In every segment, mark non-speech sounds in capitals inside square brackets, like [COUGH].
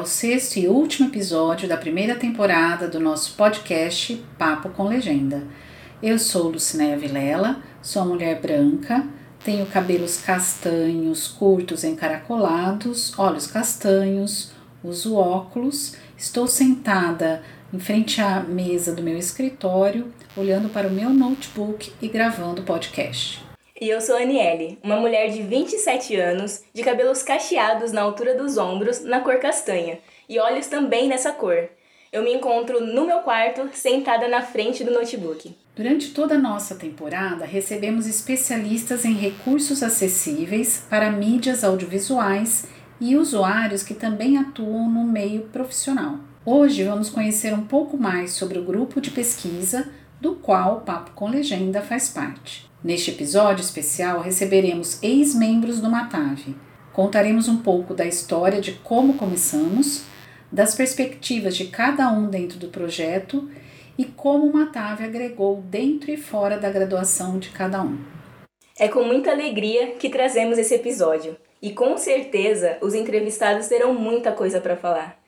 ao sexto e último episódio da primeira temporada do nosso podcast Papo com Legenda. Eu sou Lucinéia Vilela, sou mulher branca, tenho cabelos castanhos, curtos, encaracolados, olhos castanhos, uso óculos, estou sentada em frente à mesa do meu escritório, olhando para o meu notebook e gravando podcast. E eu sou a Aniele, uma mulher de 27 anos, de cabelos cacheados na altura dos ombros, na cor castanha, e olhos também nessa cor. Eu me encontro no meu quarto, sentada na frente do notebook. Durante toda a nossa temporada, recebemos especialistas em recursos acessíveis para mídias audiovisuais e usuários que também atuam no meio profissional. Hoje vamos conhecer um pouco mais sobre o grupo de pesquisa do qual o Papo com Legenda faz parte. Neste episódio especial, receberemos ex-membros do Matave. Contaremos um pouco da história de como começamos, das perspectivas de cada um dentro do projeto e como o Matave agregou dentro e fora da graduação de cada um. É com muita alegria que trazemos esse episódio e com certeza os entrevistados terão muita coisa para falar.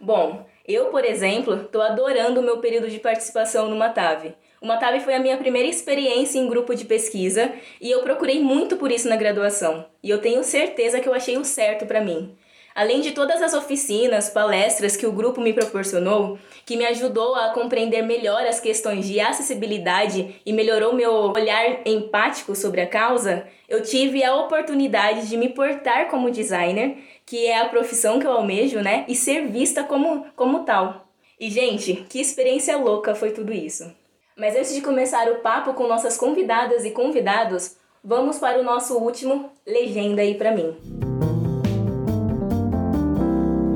Bom, eu, por exemplo, estou adorando o meu período de participação no Matave. O Matave foi a minha primeira experiência em grupo de pesquisa e eu procurei muito por isso na graduação. E eu tenho certeza que eu achei o certo para mim. Além de todas as oficinas, palestras que o grupo me proporcionou, que me ajudou a compreender melhor as questões de acessibilidade e melhorou meu olhar empático sobre a causa, eu tive a oportunidade de me portar como designer, que é a profissão que eu almejo, né, e ser vista como, como tal. E, gente, que experiência louca foi tudo isso! Mas antes de começar o papo com nossas convidadas e convidados, vamos para o nosso último Legenda aí para mim.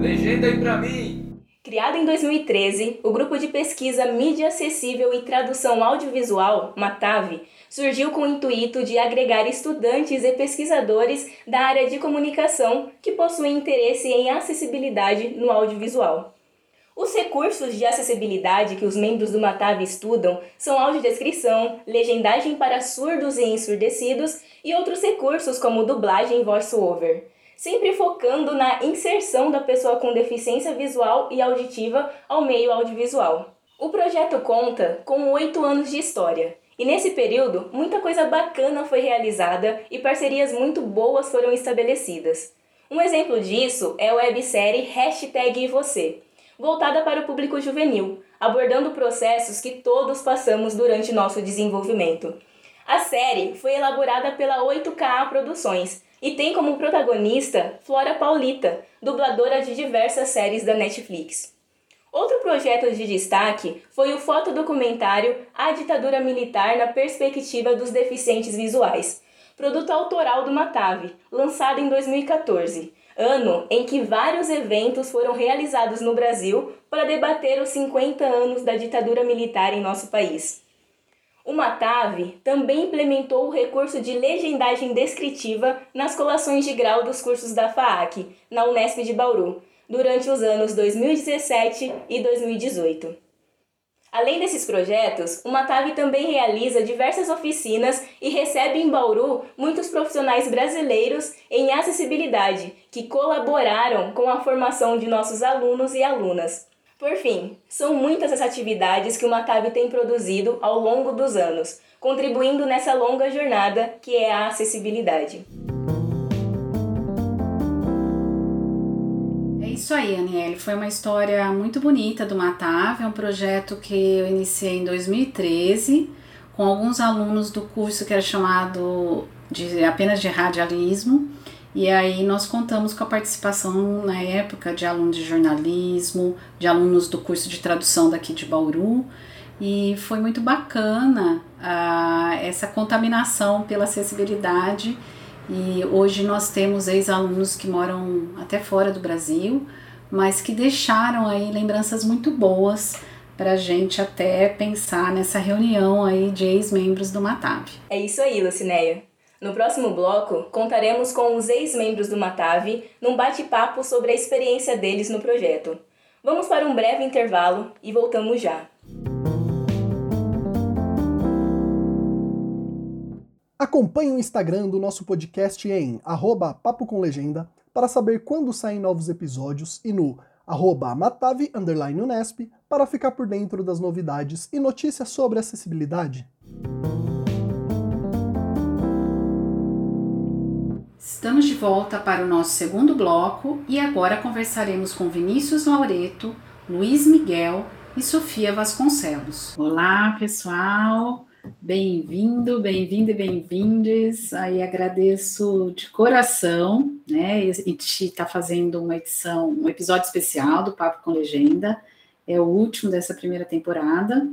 Legenda aí para mim. Criado em 2013, o grupo de pesquisa Mídia Acessível e Tradução Audiovisual, MATAV, surgiu com o intuito de agregar estudantes e pesquisadores da área de comunicação que possuem interesse em acessibilidade no audiovisual. Os recursos de acessibilidade que os membros do Matave estudam são audiodescrição, legendagem para surdos e ensurdecidos e outros recursos como dublagem e voice-over, sempre focando na inserção da pessoa com deficiência visual e auditiva ao meio audiovisual. O projeto conta com oito anos de história, e nesse período muita coisa bacana foi realizada e parcerias muito boas foram estabelecidas. Um exemplo disso é a websérie Hashtag Você, voltada para o público juvenil, abordando processos que todos passamos durante nosso desenvolvimento. A série foi elaborada pela 8K Produções e tem como protagonista Flora Paulita, dubladora de diversas séries da Netflix. Outro projeto de destaque foi o fotodocumentário A Ditadura Militar na Perspectiva dos Deficientes Visuais, produto autoral do Matave, lançado em 2014 ano em que vários eventos foram realizados no Brasil para debater os 50 anos da ditadura militar em nosso país. O Matave também implementou o recurso de legendagem descritiva nas colações de grau dos cursos da FAAC, na Unesp de Bauru, durante os anos 2017 e 2018. Além desses projetos, o Matave também realiza diversas oficinas e recebe em Bauru muitos profissionais brasileiros em acessibilidade que colaboraram com a formação de nossos alunos e alunas. Por fim, são muitas as atividades que o Matave tem produzido ao longo dos anos, contribuindo nessa longa jornada que é a acessibilidade. Isso aí, Aniele. Foi uma história muito bonita do Matave. É um projeto que eu iniciei em 2013 com alguns alunos do curso que era chamado de apenas de radialismo. E aí nós contamos com a participação na época de alunos de jornalismo, de alunos do curso de tradução daqui de Bauru. E foi muito bacana uh, essa contaminação pela acessibilidade e hoje nós temos ex-alunos que moram até fora do Brasil, mas que deixaram aí lembranças muito boas para a gente até pensar nessa reunião aí de ex-membros do Matave. É isso aí, Lucinéia. No próximo bloco, contaremos com os ex-membros do Matave num bate-papo sobre a experiência deles no projeto. Vamos para um breve intervalo e voltamos já. Acompanhe o Instagram do nosso podcast em arroba Papo com Legenda para saber quando saem novos episódios e no arroba Matave Unesp para ficar por dentro das novidades e notícias sobre acessibilidade. Estamos de volta para o nosso segundo bloco e agora conversaremos com Vinícius Laureto, Luiz Miguel e Sofia Vasconcelos. Olá, pessoal! Bem-vindo, bem-vindo e bem-vindes. Aí agradeço de coração, né? A gente está fazendo uma edição, um episódio especial do Papo com Legenda. É o último dessa primeira temporada.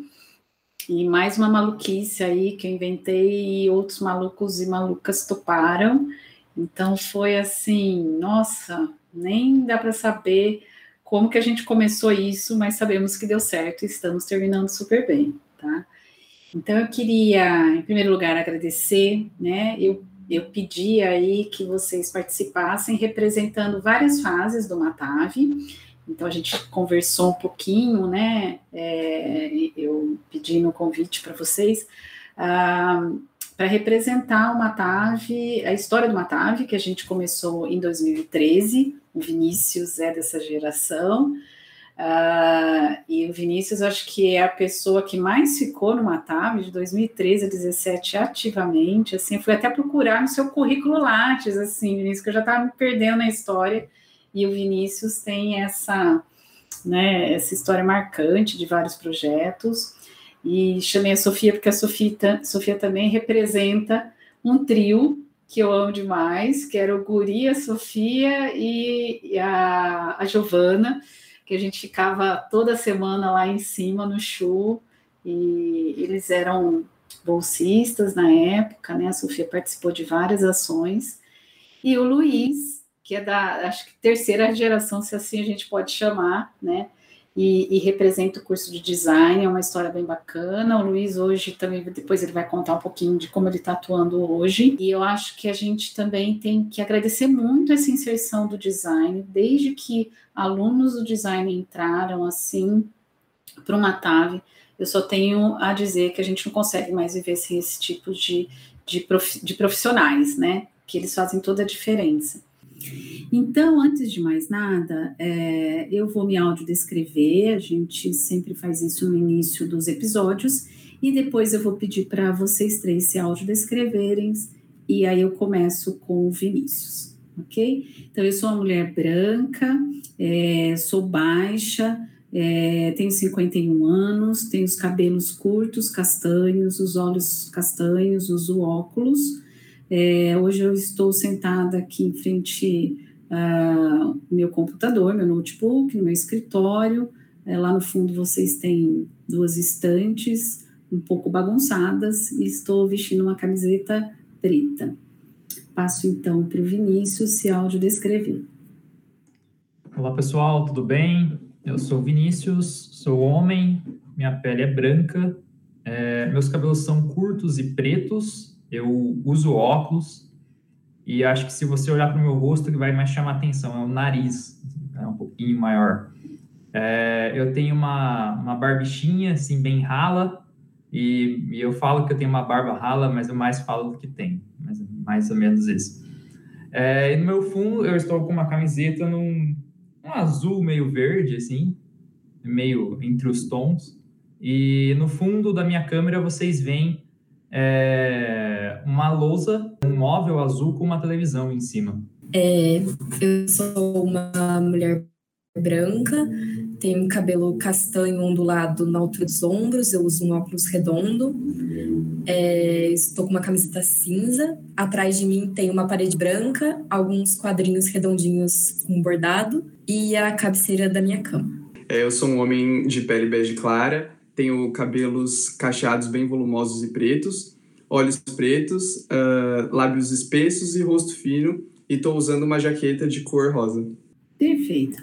E mais uma maluquice aí que eu inventei e outros malucos e malucas toparam. Então foi assim, nossa, nem dá para saber como que a gente começou isso, mas sabemos que deu certo e estamos terminando super bem, tá? Então eu queria, em primeiro lugar, agradecer, né? Eu, eu pedi aí que vocês participassem representando várias fases do Matave. Então a gente conversou um pouquinho, né? É, eu pedi no convite para vocês ah, para representar o Matave, a história do Matave, que a gente começou em 2013. O Vinícius é dessa geração. Uh, e o Vinícius, acho que é a pessoa que mais ficou no Matave de 2013 a 2017 ativamente. Assim, fui até procurar no seu currículo Lattes, assim, Vinícius, que eu já estava me perdendo na história. E o Vinícius tem essa, né, essa história marcante de vários projetos. E chamei a Sofia porque a Sofia, Sofia também representa um trio que eu amo demais, que era o Guri, a Sofia e a, a Giovana que a gente ficava toda semana lá em cima no show e eles eram bolsistas na época, né? A Sofia participou de várias ações e o Luiz, que é da acho que terceira geração, se assim a gente pode chamar, né? E, e, representa o curso de design, é uma história bem bacana. O Luiz hoje também, depois ele vai contar um pouquinho de como ele está atuando hoje. E eu acho que a gente também tem que agradecer muito essa inserção do design, desde que alunos do design entraram assim para o Matave. Eu só tenho a dizer que a gente não consegue mais viver sem esse tipo de, de, prof, de profissionais, né? Que eles fazem toda a diferença. Então, antes de mais nada, é, eu vou me audiodescrever, a gente sempre faz isso no início dos episódios, e depois eu vou pedir para vocês três se audiodescreverem, e aí eu começo com o Vinícius, ok? Então, eu sou uma mulher branca, é, sou baixa, é, tenho 51 anos, tenho os cabelos curtos, castanhos, os olhos castanhos, uso óculos, é, hoje eu estou sentada aqui em frente ao uh, meu computador, meu notebook, no meu escritório. É, lá no fundo vocês têm duas estantes um pouco bagunçadas e estou vestindo uma camiseta preta. Passo então para o Vinícius se audiodescrever. Olá pessoal, tudo bem? Eu sou Vinícius, sou homem, minha pele é branca, é, meus cabelos são curtos e pretos, eu uso óculos e acho que se você olhar para o meu rosto, o que vai mais chamar atenção é o nariz, é um pouquinho maior. É, eu tenho uma, uma barbichinha, assim, bem rala, e, e, eu falo que eu tenho uma barba rala, mas eu mais falo do que mais, mais ou menos isso. É, e no meu fundo, eu estou com uma camiseta num um azul meio verde, assim, meio entre os tons, e no fundo da minha câmera vocês veem é, uma lousa, um móvel azul com uma televisão em cima. É, eu sou uma mulher branca, tenho cabelo castanho ondulado na altura dos ombros, eu uso um óculos redondo, é, estou com uma camiseta cinza, atrás de mim tem uma parede branca, alguns quadrinhos redondinhos com bordado e a cabeceira da minha cama. É, eu sou um homem de pele bege clara, tenho cabelos cacheados bem volumosos e pretos, olhos pretos, uh, lábios espessos e rosto fino, e estou usando uma jaqueta de cor rosa. Perfeito.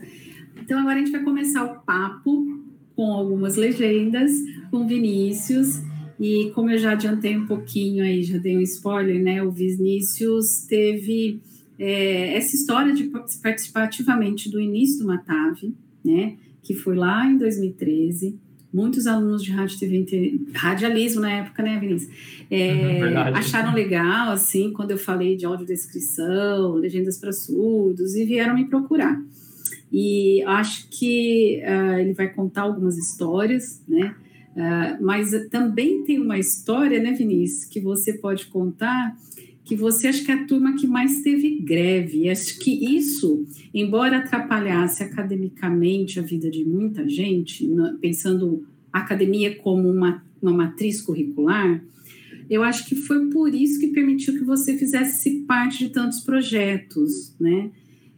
Então agora a gente vai começar o papo com algumas legendas, com Vinícius. E como eu já adiantei um pouquinho aí, já dei um spoiler, né? O Vinícius teve é, essa história de participar ativamente do início do Matave, né? Que foi lá em 2013 muitos alunos de rádio, TV, radialismo na época, né, Vinícius? É, [LAUGHS] uhum, acharam legal, assim, quando eu falei de audiodescrição, legendas para surdos, e vieram me procurar. E acho que uh, ele vai contar algumas histórias, né? Uh, mas também tem uma história, né, Vinícius, que você pode contar que você acha que é a turma que mais teve greve. Acho que isso, embora atrapalhasse academicamente a vida de muita gente, pensando a academia como uma, uma matriz curricular, eu acho que foi por isso que permitiu que você fizesse parte de tantos projetos, né?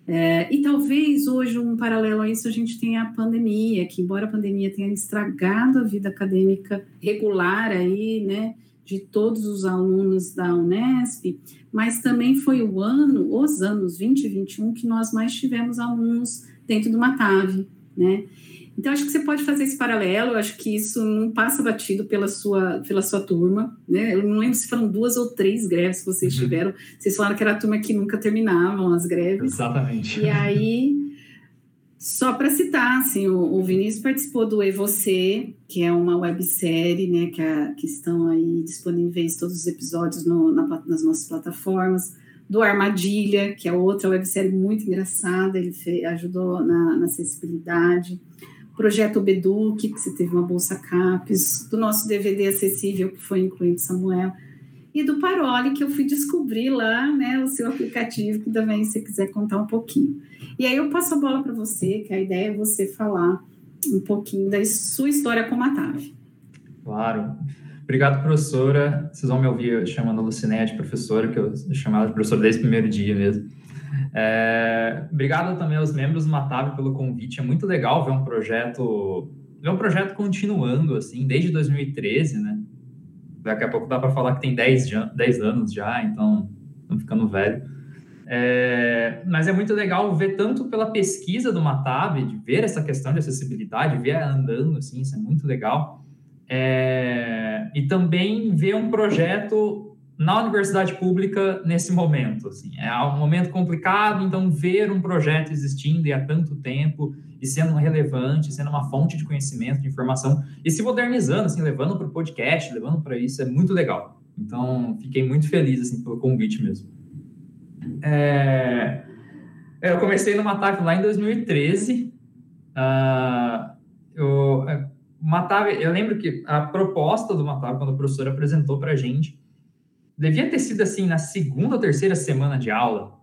É, e talvez hoje, um paralelo a isso, a gente tenha a pandemia, que embora a pandemia tenha estragado a vida acadêmica regular aí, né? De todos os alunos da Unesp, mas também foi o ano, os anos 20 e 21, que nós mais tivemos alunos dentro do Matave, né? Então, acho que você pode fazer esse paralelo, acho que isso não passa batido pela sua, pela sua turma, né? Eu não lembro se foram duas ou três greves que vocês uhum. tiveram, vocês falaram que era a turma que nunca terminavam as greves. Exatamente. E aí, só para citar, assim, o, o, Vinícius participou do E Você, que é uma websérie, né, que, a, que estão aí disponíveis todos os episódios no, na, nas nossas plataformas, do Armadilha, que é outra websérie muito engraçada, ele ajudou na, na acessibilidade, Projeto Beduque, que você teve uma bolsa CAPES, do nosso DVD acessível, que foi incluído Samuel, e do Parole, que eu fui descobrir lá, né, o seu aplicativo, que também se quiser contar um pouquinho. E aí eu passo a bola para você, que a ideia é você falar um pouquinho da sua história com a TAV. Claro. Obrigado, professora. Vocês vão me ouvir chamando a Lucinete professora, que eu chamava de professora desde o primeiro dia mesmo. É, obrigado também aos membros do Matave pelo convite. É muito legal ver um projeto, ver um projeto continuando assim, desde 2013, né? Daqui a pouco dá para falar que tem 10, 10 anos já, então estamos ficando velho. É, mas é muito legal ver tanto pela pesquisa do Matab, de ver essa questão de acessibilidade, ver andando, assim, isso é muito legal. É, e também ver um projeto na universidade pública nesse momento. Assim, é um momento complicado, então ver um projeto existindo e há tanto tempo e sendo relevante, sendo uma fonte de conhecimento, de informação, e se modernizando, assim, levando para o podcast, levando para isso, é muito legal. Então, fiquei muito feliz, assim, pelo convite mesmo. É, eu comecei no Matave lá em 2013. Uh, eu, é, Matave, eu lembro que a proposta do Matave, quando o professor apresentou para a gente, devia ter sido, assim, na segunda ou terceira semana de aula,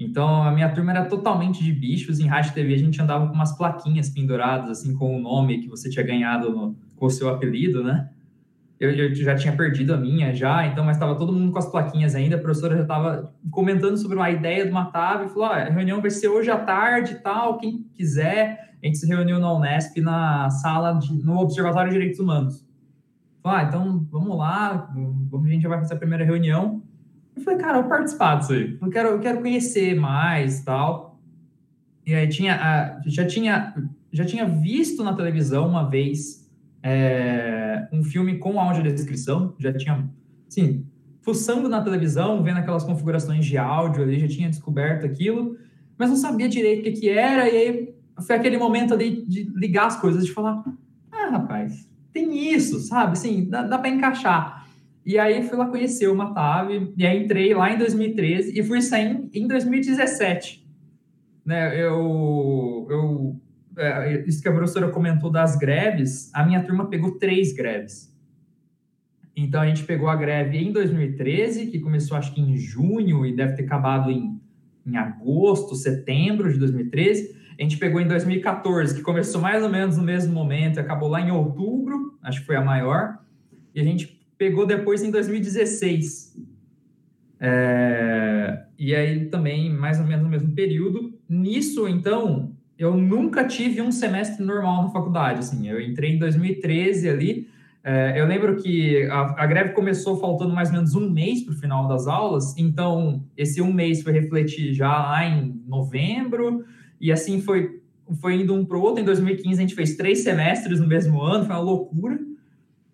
então, a minha turma era totalmente de bichos. Em rádio TV, a gente andava com umas plaquinhas penduradas, assim, com o nome que você tinha ganhado no, com o seu apelido, né? Eu, eu, já tinha perdido a minha já, então, mas estava todo mundo com as plaquinhas ainda. A professora já estava comentando sobre uma ideia de uma TAV e falou: ah, a reunião vai ser hoje à tarde tal, quem quiser. A gente se reuniu na Unesp, na sala, de, no Observatório de Direitos Humanos. Falou, ah, então vamos lá, a gente já vai fazer a primeira reunião. Eu falei, cara, eu vou participar disso aí. Eu quero, eu quero conhecer mais tal. E aí tinha, já tinha, já tinha visto na televisão uma vez é, um filme com audiodescrição, já tinha, sim, fuçando na televisão, vendo aquelas configurações de áudio ali, já tinha descoberto aquilo, mas não sabia direito o que, que era, e aí foi aquele momento ali de ligar as coisas, de falar, ah, rapaz, tem isso, sabe, assim, dá, dá para encaixar. E aí fui lá conhecer o Matave, e aí entrei lá em 2013 e fui sair em 2017. Né, eu, eu, é, isso que a professora comentou das greves, a minha turma pegou três greves. Então a gente pegou a greve em 2013, que começou acho que em junho e deve ter acabado em, em agosto, setembro de 2013. A gente pegou em 2014, que começou mais ou menos no mesmo momento, acabou lá em outubro, acho que foi a maior. E a gente pegou depois em 2016. É, e aí também, mais ou menos no mesmo período. Nisso, então, eu nunca tive um semestre normal na faculdade. Assim, eu entrei em 2013 ali. É, eu lembro que a, a, greve começou faltando mais ou menos um mês para o final das aulas, então esse um mês foi refletir já lá em novembro, e assim foi, foi indo um para o outro. Em 2015 a gente fez três semestres no mesmo ano, foi uma loucura.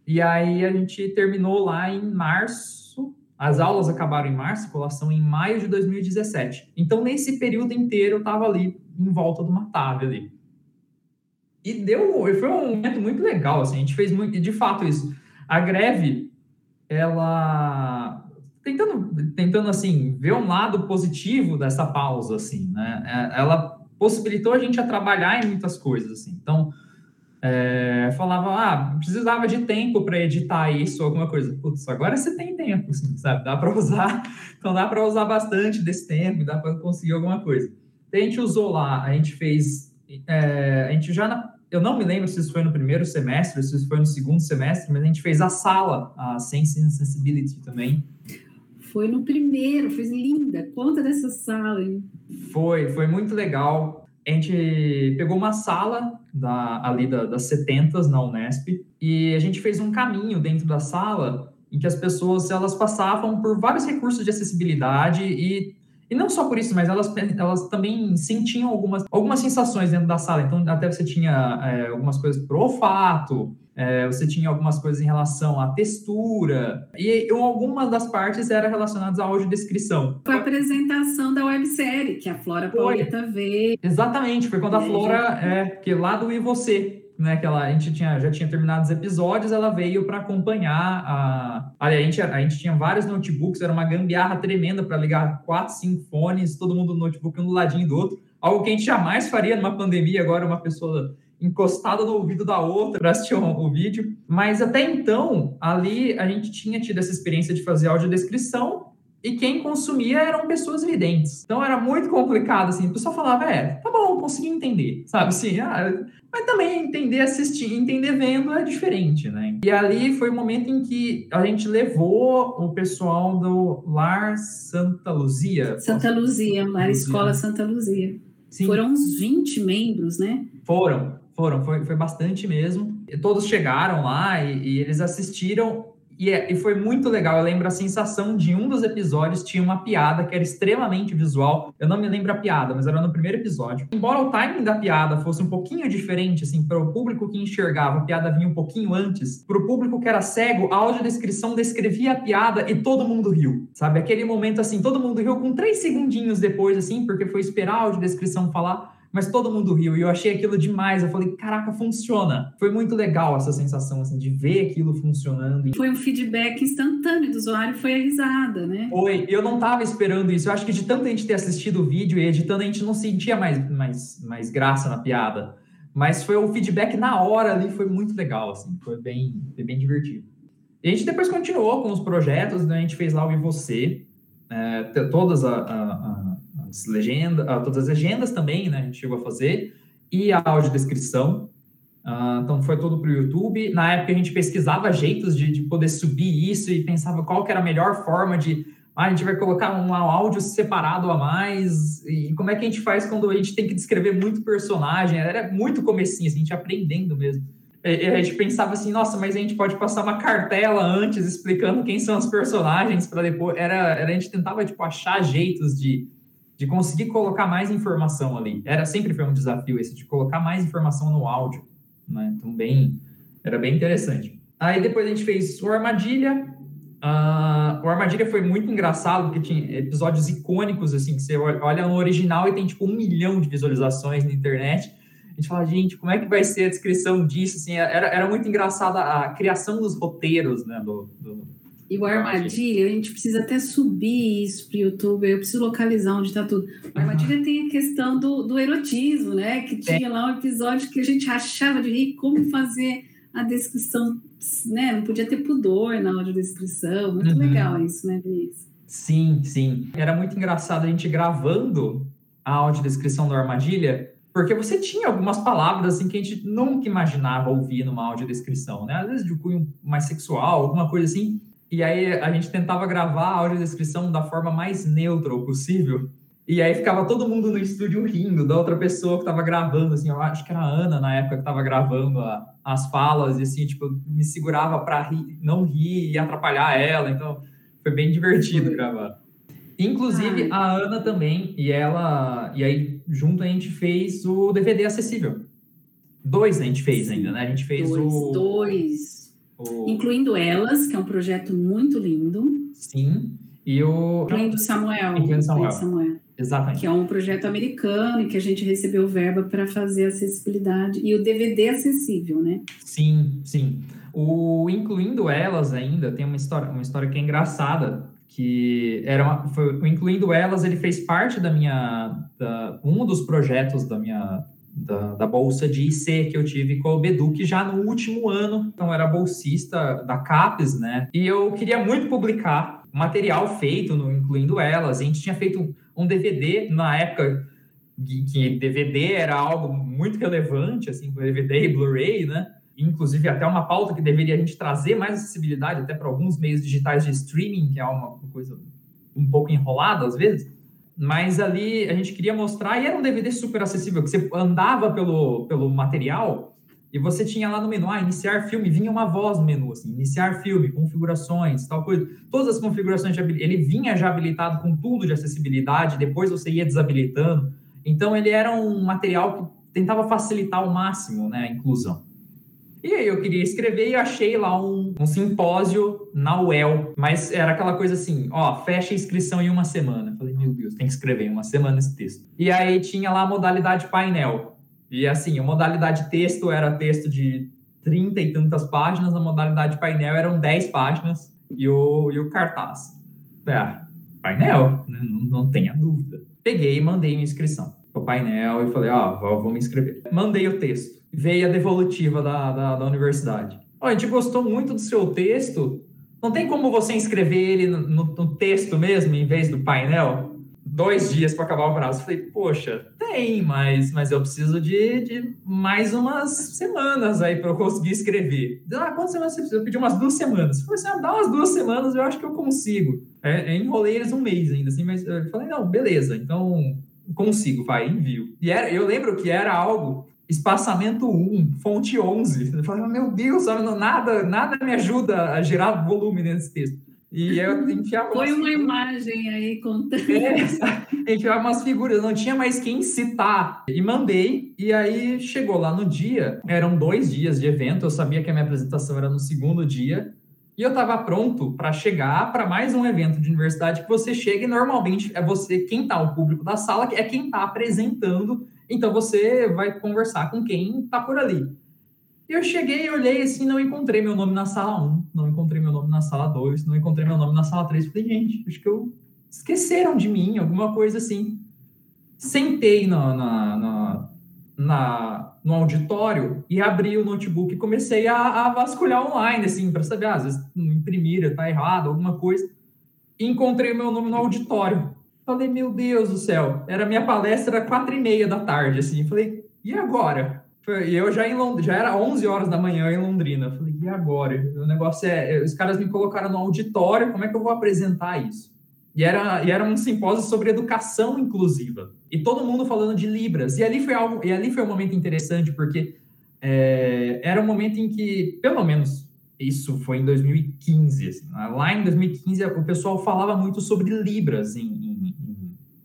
E aí a gente terminou lá em março. As aulas acabaram em março, colação em maio de 2017. Então, nesse período inteiro, eu estava ali em volta uma TAV ali. E deu, foi um momento muito legal, assim, a gente fez muito, de fato isso. A greve, ela tentando, tentando assim, ver um lado positivo dessa pausa, assim, né? É, ela possibilitou a gente a trabalhar em muitas coisas, assim. Então, é, falava, ah, precisava de tempo para editar isso, alguma coisa. Putz, agora você tem tempo, assim, sabe? Dá para usar, [LAUGHS] então dá para usar bastante desse tempo, dá para conseguir alguma coisa. Então, a gente usou lá, a gente fez, é, a gente já, na, eu não me lembro se isso foi no primeiro semestre, se isso foi no segundo semestre, mas a gente fez a sala, a Sense and Sensibility também. Foi no primeiro, foi linda. Conta dessa sala. Hein? Foi, foi muito legal. A gente pegou uma sala da, ali da, das 70 na Unesp e a gente fez um caminho dentro da sala em que as pessoas elas passavam por vários recursos de acessibilidade e e não só por isso, mas elas, elas também sentiam algumas, algumas sensações dentro da sala. Então, até você tinha é, algumas coisas pro olfato, é, você tinha algumas coisas em relação à textura, e algumas das partes eram relacionadas à audiodescrição. Foi a apresentação da websérie, que a Flora Pauleta vê. Exatamente, foi quando a Flora, é, que lá do E Você, né, que ela, a gente tinha, já tinha terminado os episódios, ela veio para acompanhar a. Olha, a gente, a gente tinha vários notebooks, era uma gambiarra tremenda para ligar quatro, cinco fones, todo mundo no notebook um do ladinho do outro. Algo que a gente jamais faria numa pandemia, agora uma pessoa encostada no ouvido da outra para assistir o, vídeo. Mas até então, ali a gente tinha tido essa experiência de fazer audiodescrição e quem consumia eram pessoas videntes. Então era muito complicado, assim, o pessoal falava, é, tá bom, consegui entender, sabe, assim, ah, mas também entender assistir, entender vendo é diferente, né? E ali foi o momento em que a gente levou o pessoal do Lar Santa Luzia. Santa Luzia, Lar Escola Santa Luzia. Sim. Foram uns 20 membros, né? Foram, foram, foi, foi bastante mesmo. E todos chegaram lá e, e eles assistiram e, é, e, foi muito legal. Eu lembro a sensação de um dos episódios tinha uma piada que era extremamente visual. Eu não me lembro a piada, mas era no primeiro episódio. Embora o timing da piada fosse um pouquinho diferente, assim, para o público que enxergava, a piada vinha um pouquinho antes. Para o público que era cego, a audiodescrição descrevia a piada e todo mundo riu. Sabe? Aquele momento assim, todo mundo riu com três segundinhos depois, assim, porque foi esperar a audiodescrição falar mas todo mundo riu e eu achei aquilo demais. Eu falei, caraca, funciona. Foi muito legal essa sensação, assim, de ver aquilo funcionando. Foi um feedback instantâneo do usuário, foi a risada, né? Foi, eu não tava esperando isso. Eu acho que de tanto a gente ter assistido o vídeo e editando, a gente não sentia mais, mais, mais graça na piada. Mas foi o feedback na hora ali, foi muito legal, assim, foi bem, foi bem divertido. E a gente depois continuou com os projetos, né? A gente fez lá o E Você, é, todas a, a, a as legendas, ah, todas as legendas também, né? A gente chegou a fazer, e a audiodescrição. Uh, então foi todo para o YouTube. Na época a gente pesquisava jeitos de, de, poder subir isso e pensava qual que era a melhor forma de ah, a gente vai colocar um áudio separado a mais e como é que a gente faz quando a gente tem que descrever muito personagem. Era muito comecinho, assim, a gente aprendendo mesmo. A gente pensava assim, nossa, mas a gente pode passar uma cartela antes explicando quem são os personagens para depois. Era, era, a gente tentava tipo achar jeitos de de conseguir colocar mais informação ali. Era sempre foi um desafio esse de colocar mais informação no áudio, né? Então bem, era bem interessante. Aí depois a gente fez o Armadilha. Uh, o Armadilha foi muito engraçado porque tinha episódios icônicos assim que você olha no original e tem tipo um milhão de visualizações na internet. A gente fala, gente, como é que vai ser a descrição disso? Assim, era, era muito engraçada a criação dos roteiros, né, do, do e o Armadilha, a gente precisa até subir isso para o YouTube, eu preciso localizar onde está tudo. O Armadilha uhum. tem a questão do, do erotismo, né? Que tinha é. lá um episódio que a gente achava de rir como fazer a descrição, né? Não podia ter pudor na audiodescrição. Muito uhum. legal isso, né, Vinícius? Sim, sim. Era muito engraçado a gente gravando a audiodescrição do Armadilha, porque você tinha algumas palavras assim que a gente nunca imaginava ouvir numa audiodescrição, né? Às vezes de cunho mais sexual, alguma coisa assim. E aí a gente tentava gravar a audiodescrição da forma mais neutra possível. E aí ficava todo mundo no estúdio rindo da outra pessoa que estava gravando, assim, eu acho que era a Ana na época que estava gravando a, as falas, e assim, tipo, me segurava para não rir e atrapalhar ela, então foi bem divertido gravar. Inclusive a Ana também, e ela, e aí junto a gente fez o DVD acessível. Dois a gente fez ainda, né? A gente fez dois, o. Dois. O... Incluindo Elas, que é um projeto muito lindo. Sim. E o. Incluindo Samuel. Incluindo Samuel. Samuel. Exatamente. Que é um projeto americano e que a gente recebeu verba para fazer acessibilidade e o DVD acessível, né? Sim, sim. O Incluindo Elas ainda tem uma história, uma história que é engraçada, que era uma, foi, o Incluindo Elas, ele fez parte da minha, da, um dos projetos da minha, da, da, bolsa de IC que eu tive com o Beduc já no último ano, então era bolsista da CAPES, né, e eu queria muito publicar material feito no Incluindo Elas, a gente tinha feito um DVD na época que DVD era algo muito relevante, assim, DVD e Blu-ray, né, inclusive até uma pauta que deveria a gente trazer mais acessibilidade até para alguns meios digitais de streaming, que é uma coisa um pouco enrolada às vezes. Mas ali a gente queria mostrar, e era um DVD super acessível, que você andava pelo, pelo material e você tinha lá no menu, ah, iniciar filme, vinha uma voz no menu, assim, iniciar filme, configurações, tal coisa. Todas as configurações, ele vinha já habilitado com tudo de acessibilidade, depois você ia desabilitando. Então ele era um material que tentava facilitar ao máximo né, a inclusão. E aí eu queria escrever e achei lá um, um simpósio na UEL, mas era aquela coisa assim, ó, fecha a inscrição em uma semana. Falei, meu Deus, tem que escrever em uma semana esse texto. E aí tinha lá a modalidade painel. E assim, a modalidade texto era texto de 30 e tantas páginas, a modalidade painel eram 10 páginas e o, e o cartaz. É, painel, né? não, não tenha dúvida. Peguei e mandei minha inscrição pro painel e falei, ó, vou, me inscrever. Mandei o texto veio a devolutiva da, da, da universidade. Oh, a gente gostou muito do seu texto. Não tem como você inscrever ele no, no texto mesmo, em vez do painel? Dois dias para acabar o prazo. Falei, poxa, tem, mas, mas eu preciso de, de mais umas semanas aí para eu conseguir escrever. Ah, quantas semanas você precisa? Eu pedi umas duas semanas. Falei assim, ah, dá umas duas semanas, eu acho que eu consigo. É, enrolei eles um mês ainda, assim, mas eu falei, não, beleza, então consigo, vai, envio. E era, eu lembro que era algo espaçamento 1, fonte 11. Eu falei, meu Deus, nada, nada me ajuda a gerar volume nesse texto. E eu enfiava. Foi uma imagem aí contando. É, [LAUGHS] enfiava umas figuras, não tinha mais quem citar. E mandei, e aí chegou lá no dia, eram dois dias de evento, eu sabia que a minha apresentação era no segundo dia, e eu estava pronto para chegar para mais um evento de universidade que você chega e normalmente é você, quem está o público da sala, é quem está apresentando então você vai conversar com quem está por ali. Eu cheguei, olhei assim, não encontrei meu nome na sala 1, não encontrei meu nome na sala 2, não encontrei meu nome na sala 3. Falei, gente, acho que eu esqueceram de mim, alguma coisa assim. Sentei na, na, na, na no auditório e abri o notebook e comecei a, a vasculhar online, assim, para saber, ah, às vezes não imprimiram, tá errado, alguma coisa. E encontrei meu nome no auditório. Falei, meu Deus do céu, era minha palestra quatro e meia da tarde, assim. Falei, e agora? E eu já em Lond... já era 11 horas da manhã em Londrina. Falei, e agora? O negócio é, os caras me colocaram no auditório, como é que eu vou apresentar isso? E era, e era um simpósio sobre educação inclusiva. E todo mundo falando de Libras. E ali foi algo, e ali foi um momento interessante, porque é, era um momento em que, pelo menos isso foi em 2015. Assim, lá em 2015, o pessoal falava muito sobre Libras em,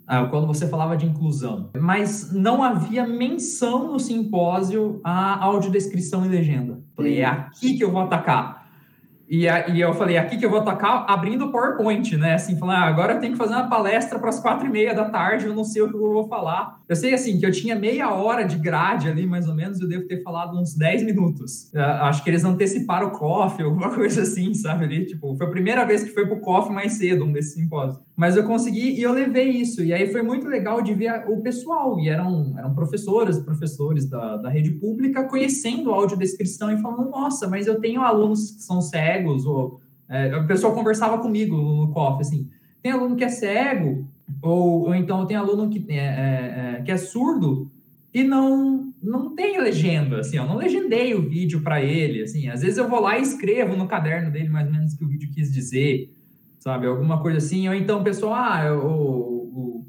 ah, quando você falava de inclusão, mas não havia menção no simpósio a audiodescrição e legenda. Falei, é aqui que eu vou atacar. E, e eu falei, aqui que eu vou atacar abrindo o PowerPoint, né? Assim, falar, ah, agora eu tenho que fazer uma palestra para as quatro e meia da tarde, eu não sei o que eu vou falar. Eu sei, assim, que eu tinha meia hora de grade ali, mais ou menos, eu devo ter falado uns 10 minutos. Eu acho que eles anteciparam o coffee, [LAUGHS] alguma coisa assim, sabe? Ali, tipo, foi a primeira vez que foi pro coffee mais cedo, um desses simpósios. Mas eu consegui e eu levei isso. E aí foi muito legal de ver o pessoal. E eram, eram professoras professores da, da rede pública conhecendo a audiodescrição e falando, nossa, mas eu tenho alunos que são cegos, ou é, o pessoal conversava comigo no COF, assim, tem aluno que é cego, ou, ou então tem aluno que é, é, é que é surdo e não não tem legenda, assim, eu não legendei o vídeo para ele, assim, às vezes eu vou lá e escrevo no caderno dele mais ou menos o que o vídeo quis dizer, sabe, alguma coisa assim, ou então o pessoal, ah, eu,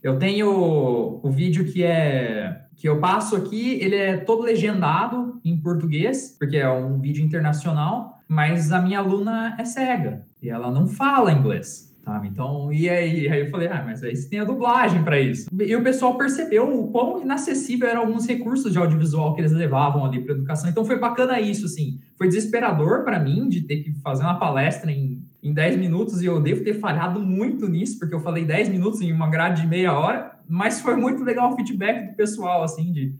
eu tenho o vídeo que é que eu passo aqui, ele é todo legendado em português, porque é um vídeo internacional, mas a minha aluna é cega e ela não fala inglês. Sabe? Então, e aí, aí eu falei, ah, mas aí você tem a dublagem para isso. E o pessoal percebeu o quão inacessível eram alguns recursos de audiovisual que eles levavam ali para educação. Então foi bacana isso, assim. Foi desesperador para mim de ter que fazer uma palestra em, em 10 minutos e eu devo ter falhado muito nisso, porque eu falei 10 minutos em uma grade de meia hora, mas foi muito legal o feedback do pessoal, assim, de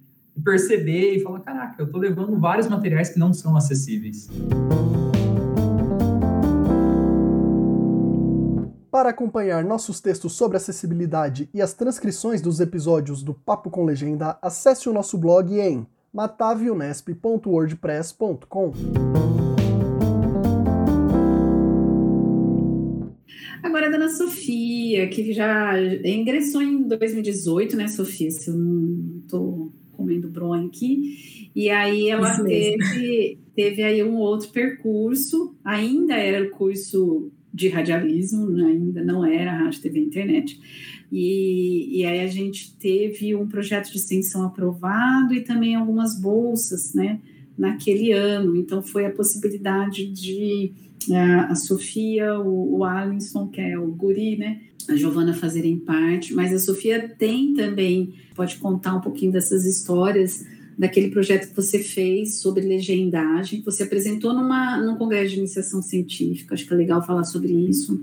perceber e falar, caraca, eu tô levando vários materiais que não são acessíveis. Para acompanhar nossos textos sobre acessibilidade e as transcrições dos episódios do Papo com Legenda, acesse o nosso blog em matavionesp.wordpress.com. Agora, a dona Sofia, que já ingressou em 2018, né, Sofia? Se eu não estou comendo bronha aqui. E aí ela teve, teve aí um outro percurso, ainda era o curso de radialismo, né? ainda não era rádio, TV internet. E, e aí a gente teve um projeto de extensão aprovado e também algumas bolsas, né, naquele ano. Então foi a possibilidade de a Sofia, o, o Alisson, que é o guri, né, a Giovana fazerem parte, mas a Sofia tem também, pode contar um pouquinho dessas histórias daquele projeto que você fez sobre legendagem, que você apresentou numa, num congresso de iniciação científica, acho que é legal falar sobre isso.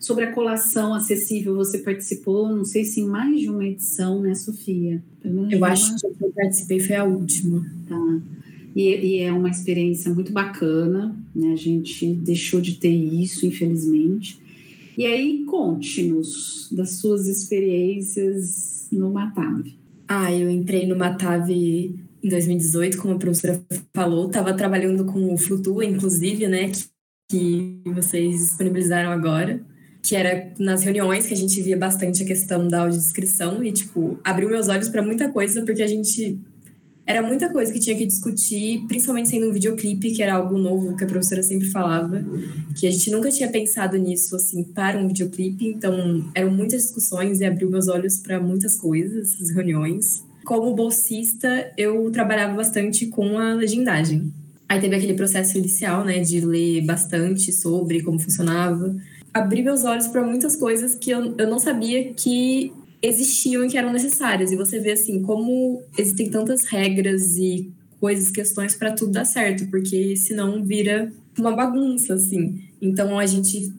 Sobre a colação acessível, você participou, não sei se em mais de uma edição, né, Sofia? Eu acho que eu participei foi a última. Tá. E, e, é uma experiência muito bacana, né? A gente deixou de ter isso, infelizmente. E aí, conte-nos das suas experiências no Matave. Ah, eu entrei no Matave em 2018, como a professora falou, estava trabalhando com o Flutua, inclusive, né, que, que vocês disponibilizaram agora, que era nas reuniões que a gente via bastante a questão da audiodescrição e, tipo, abriu meus olhos para muita coisa, porque a gente. Era muita coisa que tinha que discutir, principalmente sendo um videoclipe, que era algo novo que a professora sempre falava, que a gente nunca tinha pensado nisso, assim, para um videoclipe. Então, eram muitas discussões e abriu meus olhos para muitas coisas, as reuniões como bolsista, eu trabalhava bastante com a legendagem. Aí teve aquele processo inicial, né, de ler bastante sobre como funcionava. Abri meus olhos para muitas coisas que eu, eu não sabia que existiam e que eram necessárias. E você vê, assim, como existem tantas regras e coisas, questões para tudo dar certo, porque senão vira uma bagunça, assim. Então a gente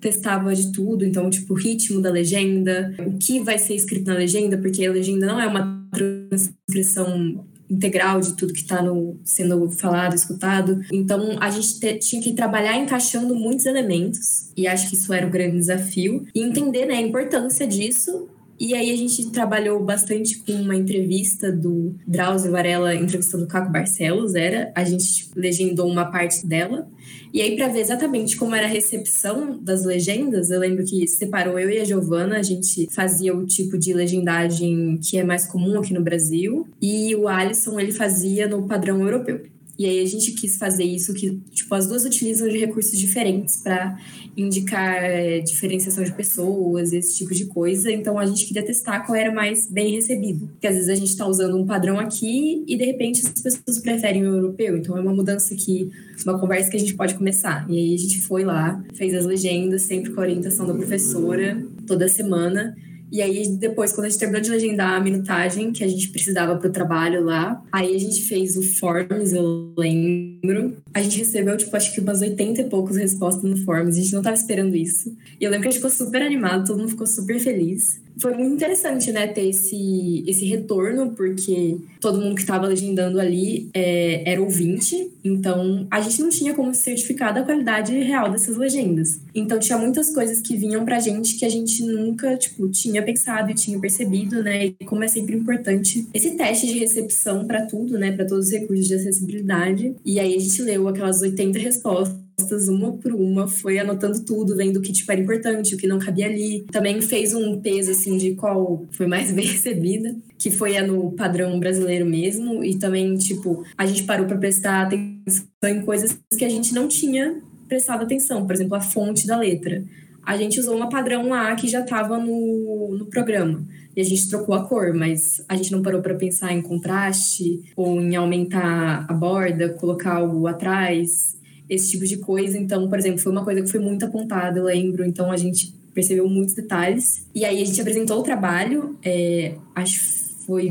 testava de tudo, então, tipo, o ritmo da legenda, o que vai ser escrito na legenda, porque a legenda não é uma transcrição integral de tudo que está sendo falado, escutado. Então, a gente te, tinha que trabalhar encaixando muitos elementos, e acho que isso era o grande desafio, e entender né, a importância disso e aí a gente trabalhou bastante com uma entrevista do Drauzio Varela entrevistando o Caco Barcelos, era. A gente tipo, legendou uma parte dela. E aí, para ver exatamente como era a recepção das legendas, eu lembro que separou eu e a Giovana, a gente fazia o tipo de legendagem que é mais comum aqui no Brasil, e o Alisson ele fazia no padrão europeu. E aí a gente quis fazer isso que, tipo, as duas utilizam de recursos diferentes para indicar é, diferenciação de pessoas, esse tipo de coisa. Então a gente queria testar qual era mais bem recebido. Porque às vezes a gente está usando um padrão aqui e de repente as pessoas preferem o europeu. Então é uma mudança que, uma conversa que a gente pode começar. E aí a gente foi lá, fez as legendas, sempre com a orientação da professora, toda semana. E aí, depois, quando a gente terminou de legendar a minutagem que a gente precisava para o trabalho lá, aí a gente fez o Forms, eu lembro. A gente recebeu, tipo, acho que umas 80 e poucos respostas no Forms. A gente não estava esperando isso. E eu lembro que a gente ficou super animado, todo mundo ficou super feliz foi muito interessante, né, ter esse, esse retorno, porque todo mundo que estava legendando ali é, era ouvinte, então a gente não tinha como certificar da qualidade real dessas legendas. Então tinha muitas coisas que vinham pra gente que a gente nunca, tipo, tinha pensado e tinha percebido, né, e como é sempre importante esse teste de recepção para tudo, né, para todos os recursos de acessibilidade. E aí a gente leu aquelas 80 respostas uma por uma, foi anotando tudo, vendo o que tipo, era importante, o que não cabia ali. Também fez um peso assim de qual foi mais [LAUGHS] bem recebida, que foi a no padrão brasileiro mesmo, e também, tipo, a gente parou para prestar atenção em coisas que a gente não tinha prestado atenção, por exemplo, a fonte da letra. A gente usou uma padrão lá que já estava no, no programa e a gente trocou a cor, mas a gente não parou para pensar em contraste ou em aumentar a borda, colocar algo atrás esse tipo de coisa. Então, por exemplo, foi uma coisa que foi muito apontada, eu lembro. Então, a gente percebeu muitos detalhes. E aí a gente apresentou o trabalho, é, acho que foi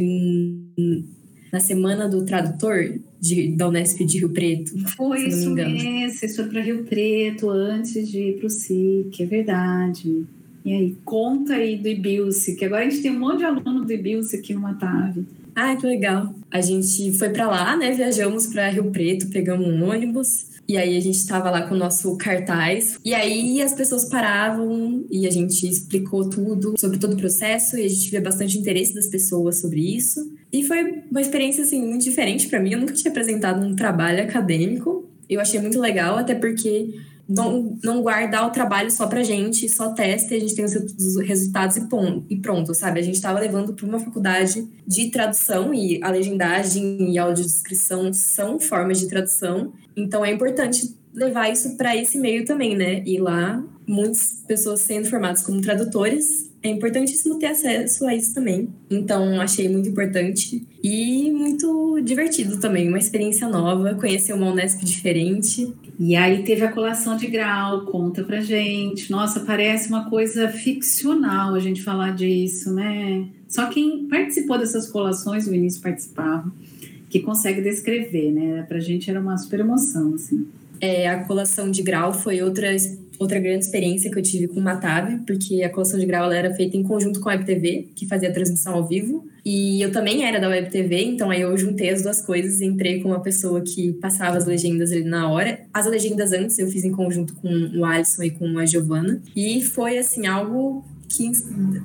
na semana do tradutor de, da Unesp de Rio Preto. [LAUGHS] Foi isso mesmo, vocês foram para Rio Preto antes de ir para o SIC, é verdade. E aí, conta aí do Ibilce, que agora a gente tem um monte de aluno do Ibilce aqui no Matave. Ah, que legal. A gente foi para lá, né? Viajamos para Rio Preto, pegamos um ônibus. E aí a gente estava lá com o nosso cartaz. E aí as pessoas paravam e a gente explicou tudo sobre todo o processo e a gente via bastante interesse das pessoas sobre isso. E foi uma experiência assim muito diferente para mim. Eu nunca tinha apresentado um trabalho acadêmico. Eu achei muito legal, até porque não, não guardar o trabalho só pra gente, só testa e a gente tem os resultados e, pom, e pronto, sabe? A gente estava levando para uma faculdade de tradução e a legendagem e a audiodescrição são formas de tradução, então é importante levar isso para esse meio também, né? E lá, muitas pessoas sendo formadas como tradutores, é importantíssimo ter acesso a isso também. Então, achei muito importante e muito divertido também, uma experiência nova, conhecer uma Unesp diferente. E aí teve a colação de grau, conta pra gente. Nossa, parece uma coisa ficcional a gente falar disso, né? Só quem participou dessas colações, o Vinícius participava, que consegue descrever, né? Pra gente era uma super emoção, assim. É, a colação de grau foi outra outra grande experiência que eu tive com o Matave, porque a colação de grau era feita em conjunto com a Web TV, que fazia a transmissão ao vivo. E eu também era da Web TV, então aí eu juntei as duas coisas e entrei com uma pessoa que passava as legendas ali na hora. As legendas antes eu fiz em conjunto com o Alisson e com a Giovana. E foi, assim, algo que,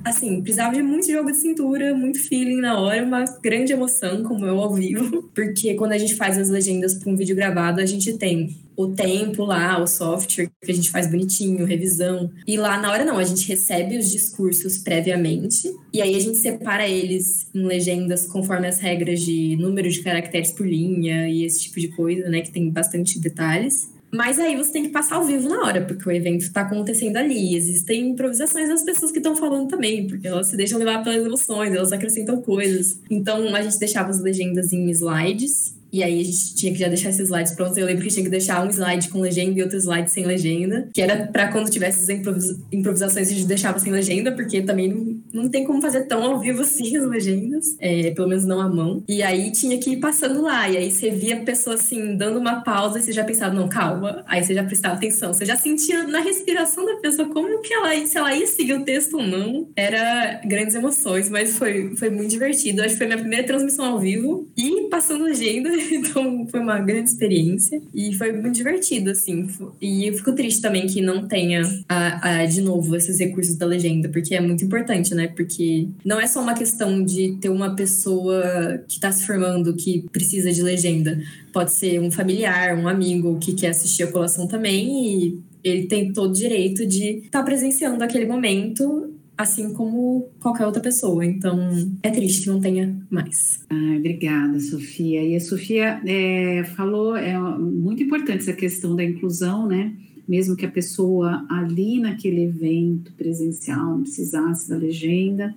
assim, precisava de muito jogo de cintura, muito feeling na hora, uma grande emoção, como eu ao vivo. [LAUGHS] Porque quando a gente faz as legendas para um vídeo gravado, a gente tem o tempo lá, o software que a gente faz bonitinho, revisão. E lá na hora não, a gente recebe os discursos previamente e aí a gente separa eles em legendas conforme as regras de número de caracteres por linha e esse tipo de coisa, né, que tem bastante detalhes. Mas aí você tem que passar ao vivo na hora, porque o evento está acontecendo ali. Existem improvisações das pessoas que estão falando também, porque elas se deixam levar pelas emoções, elas acrescentam coisas. Então a gente deixava as legendas em slides e aí a gente tinha que já deixar esses slides prontos. Eu lembro que tinha que deixar um slide com legenda e outro slide sem legenda. Que era para quando tivesse as improvisa improvisações a gente deixava sem legenda, porque também não, não tem como fazer tão ao vivo assim as legendas. É, pelo menos não à mão. E aí tinha que ir passando lá. E aí você via a pessoa assim, dando uma pausa e você já pensava, não, calma. Aí você já prestava atenção. Você já sentia na respiração da pessoa como que ela, se ela ia seguir o texto ou não. Era grandes emoções, mas foi, foi muito divertido. Acho que foi minha primeira transmissão ao vivo. E passando legenda [LAUGHS] então foi uma grande experiência e foi muito divertido, assim. E eu fico triste também que não tenha, a, a, de novo, esses recursos da legenda, porque é muito importante, né? Porque não é só uma questão de ter uma pessoa que está se formando que precisa de legenda. Pode ser um familiar, um amigo que quer assistir a colação também e ele tem todo o direito de estar tá presenciando aquele momento assim como qualquer outra pessoa. Então, é triste que não tenha mais. Ah, obrigada, Sofia. E a Sofia é, falou, é muito importante essa questão da inclusão, né? Mesmo que a pessoa ali naquele evento presencial não precisasse da legenda,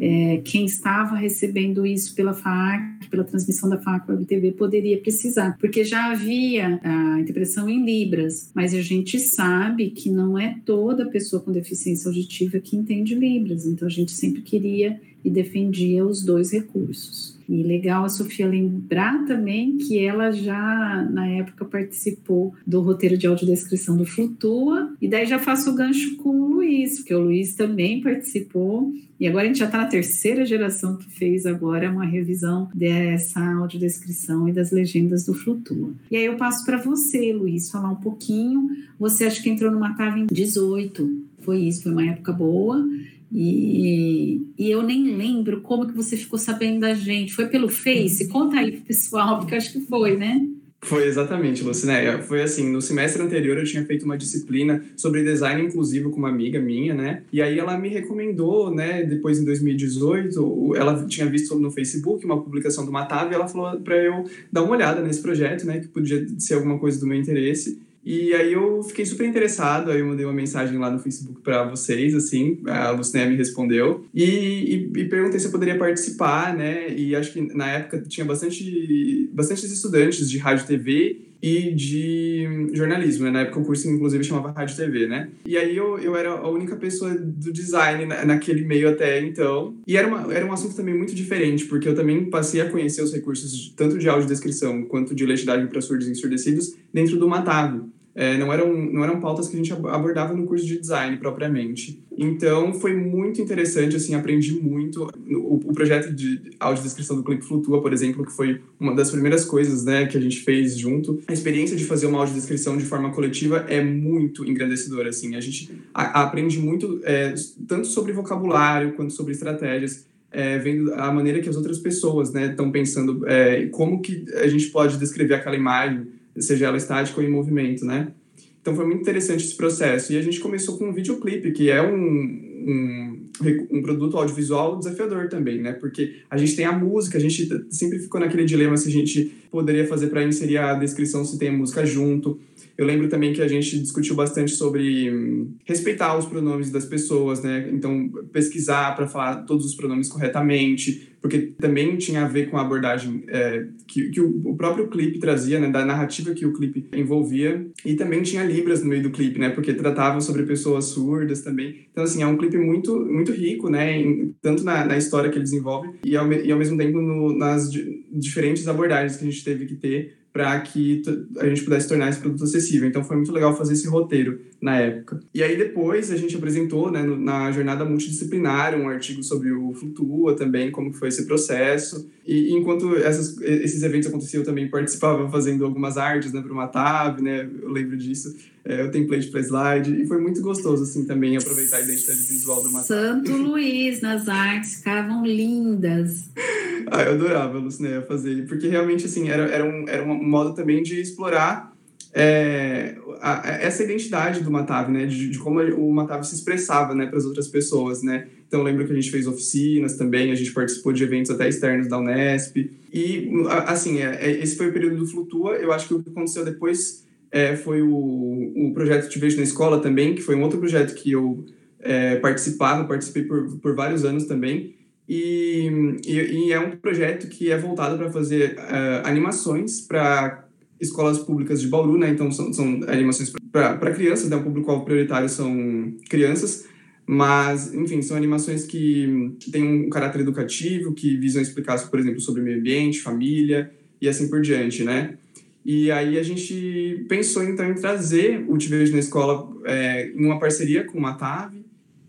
é, quem estava recebendo isso pela FAC, pela transmissão da FAC Web TV, poderia precisar, porque já havia a interpretação em Libras, mas a gente sabe que não é toda pessoa com deficiência auditiva que entende Libras, então a gente sempre queria e defendia os dois recursos. E legal a Sofia lembrar também que ela já, na época, participou do roteiro de audiodescrição do Flutua, e daí já faço o gancho com o Luiz, porque o Luiz também participou, e agora a gente já está na terceira geração que fez agora uma revisão dessa audiodescrição e das legendas do Flutua. E aí eu passo para você, Luiz, falar um pouquinho. Você acha que entrou no Matava em 18, foi isso, foi uma época boa. E, e, eu nem lembro como que você ficou sabendo da gente. Foi pelo Face? Conta aí pro pessoal, porque eu acho que foi, né? Foi exatamente, Lucinéia. Foi assim, no semestre anterior eu tinha feito uma disciplina sobre design inclusivo com uma amiga minha, né? E aí ela me recomendou, né, depois em 2018, ela tinha visto no Facebook uma publicação do Matave e ela falou para eu dar uma olhada nesse projeto, né, que podia ser alguma coisa do meu interesse. E aí eu fiquei super interessado, aí eu mandei uma mensagem lá no Facebook para vocês, assim, a Luciné me respondeu, e, e, e, perguntei se eu poderia participar, né, e acho que na época tinha bastante, bastantes estudantes de rádio e TV, e de jornalismo, né? Na época o curso, inclusive, chamava Rádio TV, né? E aí eu, eu era a única pessoa do design naquele meio até então. E era, uma, era um assunto também muito diferente, porque eu também passei a conhecer os recursos tanto de audiodescrição quanto de legitimidade para surdos e ensurdecidos dentro do Matavo é, não, eram, não eram pautas que a gente abordava no curso de design propriamente. Então, foi muito interessante, assim, aprendi muito. O, o projeto de audiodescrição do Clipe Flutua, por exemplo, que foi uma das primeiras coisas, né, que a gente fez junto. A experiência de fazer uma audiodescrição de forma coletiva é muito engrandecedora, assim. A gente a, aprende muito, é, tanto sobre vocabulário quanto sobre estratégias. É, vendo a maneira que as outras pessoas estão né, pensando, é, como que a gente pode descrever aquela imagem, seja ela estática ou em movimento, né? Então foi muito interessante esse processo. E a gente começou com um videoclipe, que é um, um, um, produto audiovisual desafiador também, né? Porque a gente tem a música, a gente sempre ficou naquele dilema se a gente poderia fazer para inserir a descrição se tem a música junto. Eu lembro também que a gente discutiu bastante sobre hum, respeitar os pronomes das pessoas, né? Então, pesquisar para falar todos os pronomes corretamente, porque também tinha a ver com a abordagem é, que, que o, próprio clipe trazia, né? Da narrativa que o clipe envolvia. E também tinha Libras no meio do clipe, né? Porque tratava sobre pessoas surdas também. Então, assim, é um clipe muito, muito rico, né? Em, tanto na, na, história que ele desenvolve e ao, e ao mesmo tempo no, nas diferentes abordagens que a gente teve que ter para que a gente pudesse tornar esse produto acessível. Então foi muito legal fazer esse roteiro na época. E aí depois a gente apresentou, né, na jornada multidisciplinar, um artigo sobre o Flutua também, como foi esse processo. E enquanto essas, esses eventos aconteciam, eu também participava fazendo algumas artes, né, para o Matab, né, eu lembro disso, é, o template para slide, e foi muito gostoso, assim, também aproveitar a identidade visual do Matab. Santo Luiz nas artes, ficavam lindas. [LAUGHS] ah, eu adorava, Lucinéia, fazer, porque realmente, assim, era, era, um, era um modo também de explorar é, a, a, essa identidade do Matav, né, de, de, como o Matav se expressava, né, para as outras pessoas, né. Então lembro que a gente fez oficinas também, a gente participou de eventos até externos da Unesp e assim, é, é, esse foi o período do Flutua. Eu acho que o que aconteceu depois é, foi o, o projeto Te Vejo na Escola também, que foi um outro projeto que eu é, participava, participei por, por vários anos também. E, e, e, é um projeto que é voltado para fazer uh, animações para escolas públicas de Bauru, né? Então são, são animações para crianças, né? O público-alvo prioritário são crianças, mas, enfim, são animações que, têm um caráter educativo, que visam explicar, por exemplo, sobre meio ambiente, família e assim por diante, né? E aí a gente pensou, então, em trazer o Te Vejo na Escola é, em uma parceria com a TAV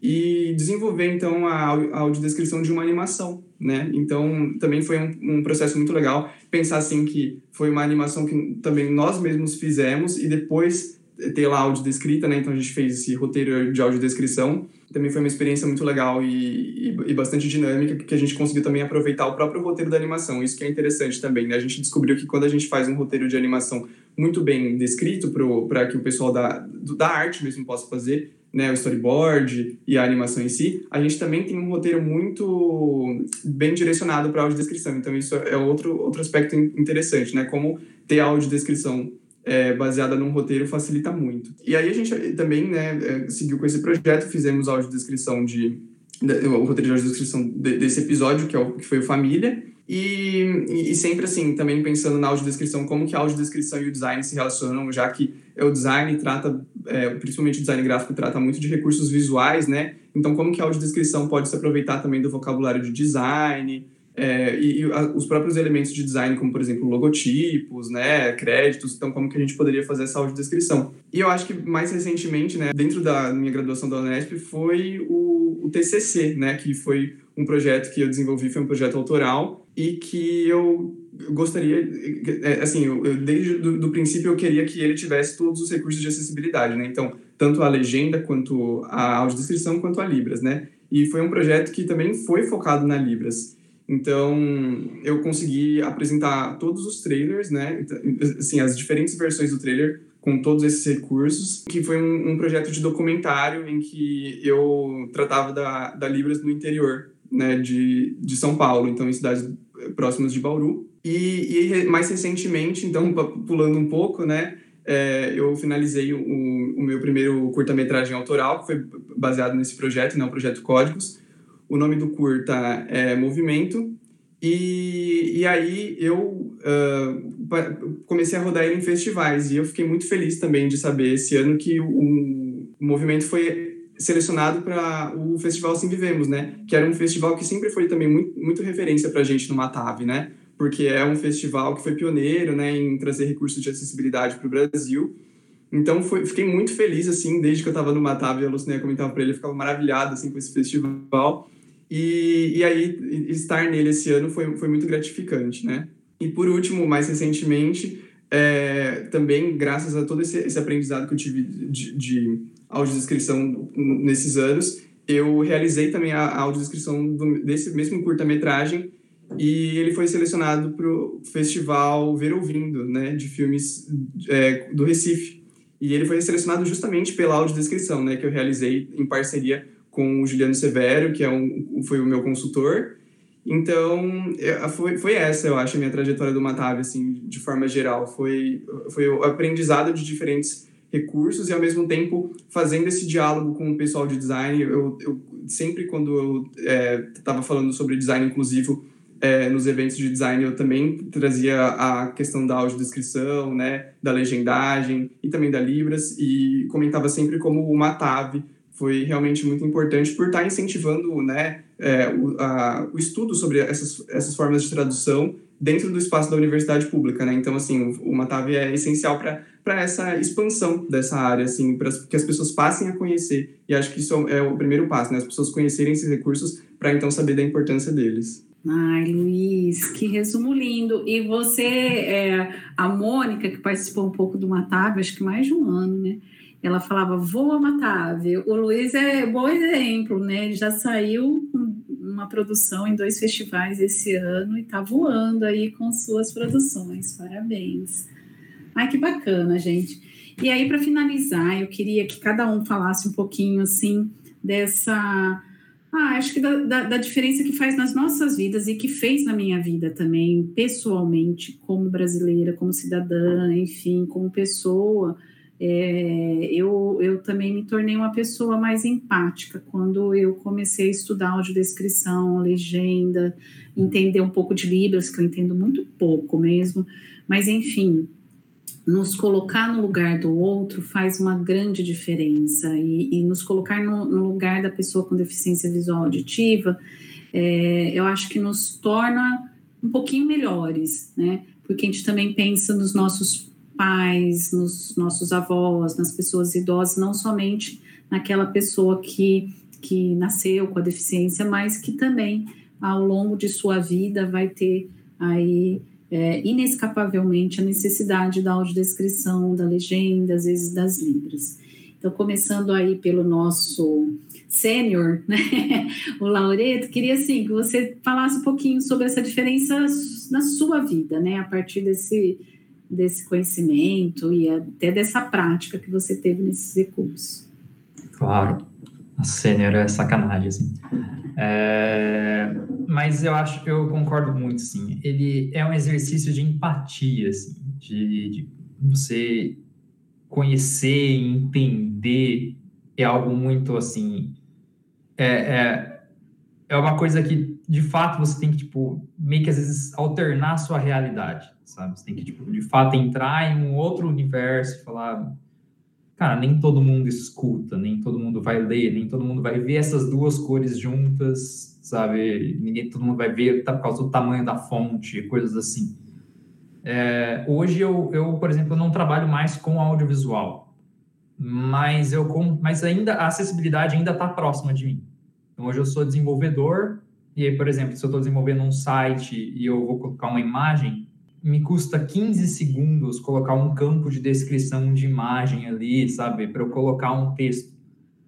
e desenvolver, então, a audiodescrição de uma animação, né? Então, também foi um, um, processo muito legal pensar assim que foi uma animação que também nós mesmos fizemos e depois ter lá áudio descrita, né? Então a gente fez esse roteiro de audiodescrição. Também foi uma experiência muito legal e, e, e, bastante dinâmica, que a gente conseguiu também aproveitar o próprio roteiro da animação. Isso que é interessante também, né? A gente descobriu que quando a gente faz um roteiro de animação muito bem descrito para que o pessoal da, da arte mesmo possa fazer, né, o storyboard e a animação em si, a gente também tem um roteiro muito bem direcionado para audiodescrição. Então, isso é outro, outro aspecto interessante, né? Como ter a audiodescrição é, baseada num roteiro facilita muito. E aí a gente também né, é, seguiu com esse projeto, fizemos a audiodescrição de, o roteiro de audiodescrição de, desse episódio, que, é o, que foi o Família, e, e, sempre assim, também pensando na audiodescrição, como que a audiodescrição e o design se relacionam, já que o design trata, é, principalmente o design gráfico, trata muito de recursos visuais, né? Então, como que a audiodescrição pode se aproveitar também do vocabulário de design, é, e, e a, os próprios elementos de design, como, por exemplo, logotipos, né, créditos, então como que a gente poderia fazer essa audiodescrição. E eu acho que mais recentemente, né, dentro da minha graduação da Unesp, foi o, o TCC, né, que foi um projeto que eu desenvolvi, foi um projeto autoral, e que eu gostaria, é, assim, eu, desde do princípio eu queria que ele tivesse todos os recursos de acessibilidade, né? Então, tanto a legenda, quanto a audiodescrição, quanto a Libras, né? E foi um projeto que também foi focado na Libras. Então, eu consegui apresentar todos os trailers, né? Então, assim, as diferentes versões do trailer com todos esses recursos, que foi um, um projeto de documentário em que eu tratava da, da Libras no interior, né, de, de São Paulo, então em cidades próximas de Bauru. E, e mais recentemente, então, pulando um pouco, né, é, eu finalizei o, o meu primeiro curta-metragem autoral, que foi baseado nesse projeto, né, o Projeto Códigos. O nome do curta é Movimento, E, e aí eu uh, comecei a rodar ele em festivais e eu fiquei muito feliz também de saber esse ano que o, o movimento foi selecionado para o festival Sim Vivemos, né? Que era um festival que sempre foi também muito, muito referência para a gente no Matave, né? Porque é um festival que foi pioneiro, né, em trazer recursos de acessibilidade para o Brasil. Então, foi, fiquei muito feliz, assim, desde que eu estava no Matave, a Luciné comentava para ele, eu ficava maravilhado, assim, com esse festival. E, e aí, estar nele esse ano foi, foi muito gratificante, né? E por último, mais recentemente, é, também graças a todo esse, esse aprendizado que eu tive de, de audiodescrição nesses anos, eu realizei também a, audiodescrição do, desse mesmo curta-metragem e ele foi selecionado para o festival Ver Ouvindo, né, de filmes é, do Recife. E ele foi selecionado justamente pela audiodescrição, né, que eu realizei em parceria com o Juliano Severo, que é um, foi o meu consultor. Então, é, foi, foi essa, eu acho, a minha trajetória do Matave, assim, de forma geral. Foi, foi o aprendizado de diferentes recursos e, ao mesmo tempo, fazendo esse diálogo com o pessoal de design. Eu, eu sempre, quando eu estava é, falando sobre design inclusivo, é, nos eventos de design eu também trazia a questão da audiodescrição, né, da legendagem e também da Libras e comentava sempre como o Matave foi realmente muito importante por estar incentivando né, é, o, a, o estudo sobre essas, essas formas de tradução dentro do espaço da universidade pública, né? Então, assim, o, o Matave é essencial para essa expansão dessa área, assim, para que as pessoas passem a conhecer. E acho que isso é o primeiro passo, né? As pessoas conhecerem esses recursos para então saber da importância deles. Ai, Luiz, que resumo lindo. E você, é, a Mônica, que participou um pouco do Matave, acho que mais de um ano, né? Ela falava, voa Matave. O Luiz é bom exemplo, né? Ele já saiu uma produção em dois festivais esse ano e está voando aí com suas produções. Parabéns. Ai, que bacana, gente. E aí, para finalizar, eu queria que cada um falasse um pouquinho, assim, dessa ah, acho que da, da, da, diferença que faz nas nossas vidas e que fez na minha vida também, pessoalmente, como brasileira, como cidadã, enfim, como pessoa. É, eu, eu também me tornei uma pessoa mais empática quando eu comecei a estudar audiodescrição, legenda, entender um pouco de Libras, que eu entendo muito pouco mesmo, mas enfim, nos colocar no lugar do outro faz uma grande diferença e, e nos colocar no, no, lugar da pessoa com deficiência visual auditiva, é, eu acho que nos torna um pouquinho melhores, né? Porque a gente também pensa nos nossos pais, nos nossos avós, nas pessoas idosas, não somente naquela pessoa que, que nasceu com a deficiência, mas que também ao longo de sua vida vai ter aí é, inescapavelmente a necessidade da audiodescrição, da legenda, às vezes das libras. Então, começando aí pelo nosso sênior, [LAUGHS] né, o Laureto, queria assim que você falasse um pouquinho sobre essa diferença na sua vida, né, a partir desse, desse conhecimento e até dessa prática que você teve nesses recursos. Claro, a sênior é sacanagem, assim. É, mas eu acho que eu concordo muito, sim. Ele é um exercício de empatia, assim, de, de você conhecer, entender, é algo muito assim. É, é, é uma coisa que, de fato, você tem que, tipo, meio que às vezes alternar a sua realidade, sabe? Você tem que, tipo, de fato, entrar em um outro universo e falar cara, nem todo mundo escuta, nem todo mundo vai ler, nem todo mundo vai ver essas duas cores juntas, sabe? Ninguém, todo mundo vai ver por causa do tamanho da fonte, coisas assim. É, hoje eu, eu, por exemplo, não trabalho mais com audiovisual, mas eu com, mas ainda a acessibilidade ainda está próxima de mim. Então hoje eu sou desenvolvedor e aí, por exemplo, se eu estou desenvolvendo um site e eu vou colocar uma imagem, me custa 15 segundos colocar um campo de descrição de imagem ali, sabe, para eu colocar um texto.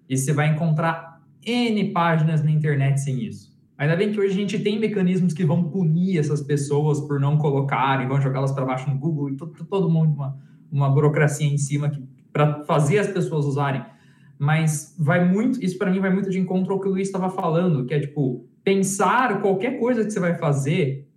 E você vai encontrar N páginas na internet sem isso. Ainda bem que hoje a gente tem mecanismos que vão punir essas pessoas por não colocarem, vão jogá-las para baixo no Google e todo, todo mundo uma, uma burocracia em cima para fazer as pessoas usarem. Mas vai muito, isso para mim vai muito de encontro ao que o Luiz estava falando, que é tipo, pensar qualquer coisa que você vai fazer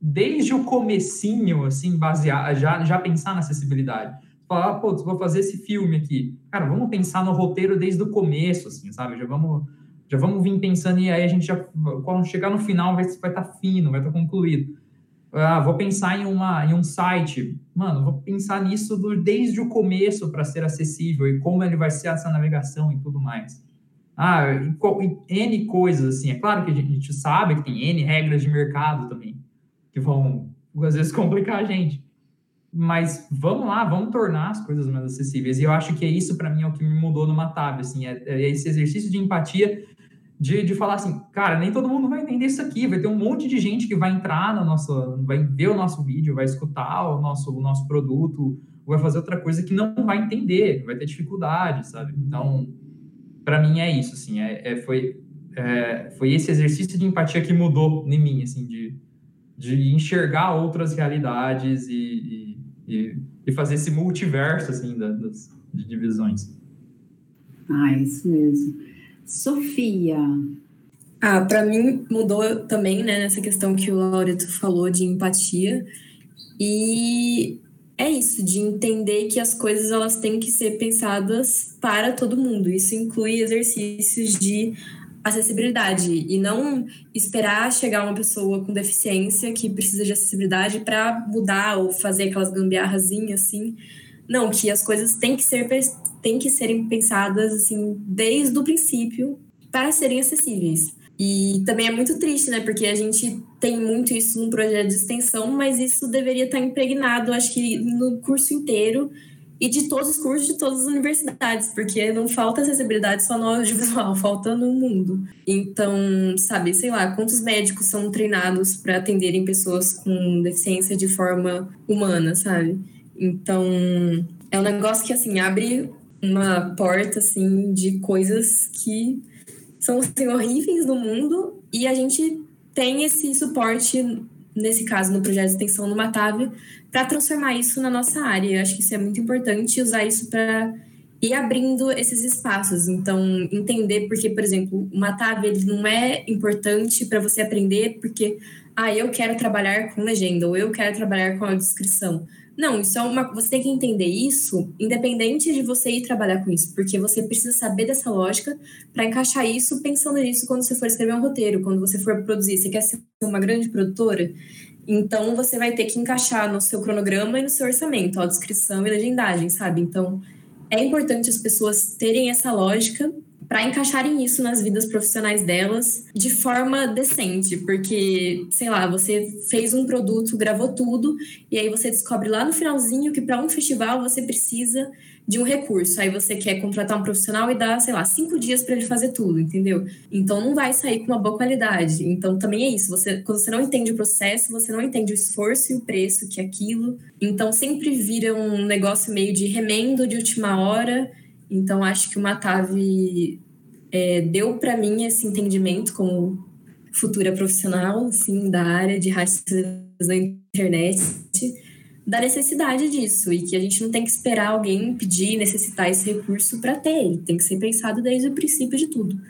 desde o comecinho, assim, basear, já, já pensar na acessibilidade. Falar, ah, pô, vou fazer esse filme aqui. Cara, vamos pensar no roteiro desde o começo, assim, sabe? Já vamos Já vamos vir pensando e aí a gente já, quando chegar no final, vai estar tá fino, vai estar tá concluído. Ah, vou pensar em, uma, em um site. Mano, vou pensar nisso do, desde o começo para ser acessível e como ele vai ser essa navegação e tudo mais. Ah, e, e, N coisas, assim. É claro que a gente sabe que tem N regras de mercado também, que vão, às vezes, [LAUGHS] complicar a gente. Mas vamos lá, vamos tornar as coisas mais acessíveis. E eu acho que é isso, para mim, é o que me mudou no Matab, assim. É, é esse exercício de empatia de, de falar assim, cara, nem todo mundo vai entender isso aqui, vai ter um monte de gente que vai entrar no nosso, vai ver o nosso vídeo, vai escutar o nosso, o nosso produto, vai fazer outra coisa que não vai entender, vai ter dificuldade, sabe? Então, para mim é isso, assim, é, é foi, é, foi esse exercício de empatia que mudou em mim, assim, de, de enxergar outras realidades e, e, e fazer esse multiverso, assim, das, de divisões. Ah, é isso mesmo. Sofia. Ah, para mim mudou também, né, nessa questão que o Laureto falou de empatia. E é isso, de entender que as coisas elas têm que ser pensadas para todo mundo. Isso inclui exercícios de acessibilidade e não esperar chegar uma pessoa com deficiência que precisa de acessibilidade para mudar ou fazer aquelas gambiarrazinhas assim. Não, que as coisas têm que ser têm que serem pensadas assim desde o princípio para serem acessíveis. E também é muito triste, né? Porque a gente tem muito isso no projeto de extensão, mas isso deveria estar impregnado, acho que no curso inteiro e de todos os cursos de todas as universidades, porque não falta acessibilidade só no audiovisual, [LAUGHS] falta no mundo. Então, sabe, sei lá, quantos médicos são treinados para atenderem pessoas com deficiência de forma humana, sabe? Então, é um negócio que, assim, abre uma porta assim de coisas que são assim, horríveis no mundo e a gente tem esse suporte nesse caso no projeto de extensão no Matave para transformar isso na nossa área. Eu acho que isso é muito importante usar isso para ir abrindo esses espaços. Então, entender porque, por exemplo, o Matave ele não é importante para você aprender porque ah, eu quero trabalhar com legenda ou eu quero trabalhar com a descrição. Não, isso é uma. Você tem que entender isso, independente de você ir trabalhar com isso, porque você precisa saber dessa lógica para encaixar isso pensando nisso quando você for escrever um roteiro, quando você for produzir. Você quer ser uma grande produtora? Então você vai ter que encaixar no seu cronograma e no seu orçamento, a descrição e legendagem, sabe? Então é importante as pessoas terem essa lógica para encaixarem isso nas vidas profissionais delas de forma decente, porque, sei lá, você fez um produto, gravou tudo, e aí você descobre lá no finalzinho que para um festival você precisa de um recurso. Aí você quer contratar um profissional e dá, sei lá, cinco dias para ele fazer tudo, entendeu? Então não vai sair com uma boa qualidade. Então também é isso. Você, quando você não entende o processo, você não entende o esforço e o preço que é aquilo. Então sempre vira um negócio meio de remendo de última hora então, acho que o Matave é, deu para mim esse entendimento como futura profissional assim, da área de rádio da internet, da necessidade disso e que a gente não tem que esperar alguém pedir, necessitar esse recurso para ter, ele tem que ser pensado desde o princípio de tudo.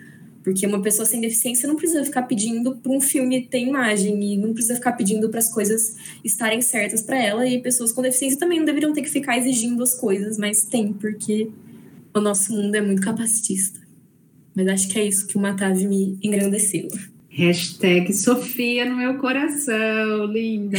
Porque uma pessoa sem deficiência não precisa ficar pedindo para um filme ter imagem e não precisa ficar pedindo para as coisas estarem certas para ela. E pessoas com deficiência também não deveriam ter que ficar exigindo as coisas, mas tem, porque o nosso mundo é muito capacitista. Mas acho que é isso que o Matave me engrandeceu. Hashtag Sofia no meu coração, linda.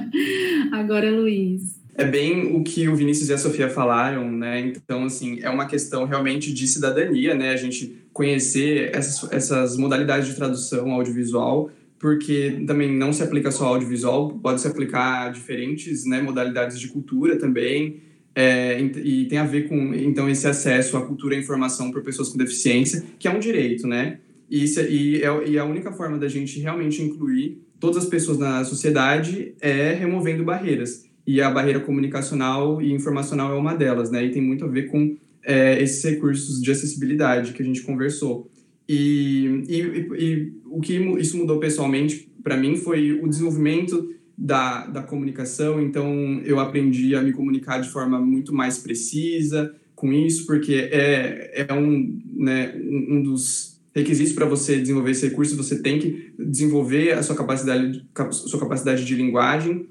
[LAUGHS] Agora, Luiz. É bem o que o Vinícius e a Sofia falaram, né? Então, assim, é uma questão realmente de cidadania, né? A gente conhecer essas, essas modalidades de tradução audiovisual, porque também não se aplica só ao audiovisual, pode se aplicar a diferentes né, modalidades de cultura também. É, e tem a ver com então esse acesso à cultura e informação por pessoas com deficiência, que é um direito, né? E, isso, é, e, é, e a única forma da gente realmente incluir todas as pessoas na sociedade é removendo barreiras. E a barreira comunicacional e informacional é uma delas, né? E tem muito a ver com é, esses recursos de acessibilidade que a gente conversou. E, e, e o que isso mudou pessoalmente para mim foi o desenvolvimento da, da comunicação, então eu aprendi a me comunicar de forma muito mais precisa com isso, porque é, é um, né, um dos requisitos para você desenvolver esse recurso, você tem que desenvolver a sua capacidade, sua capacidade de linguagem,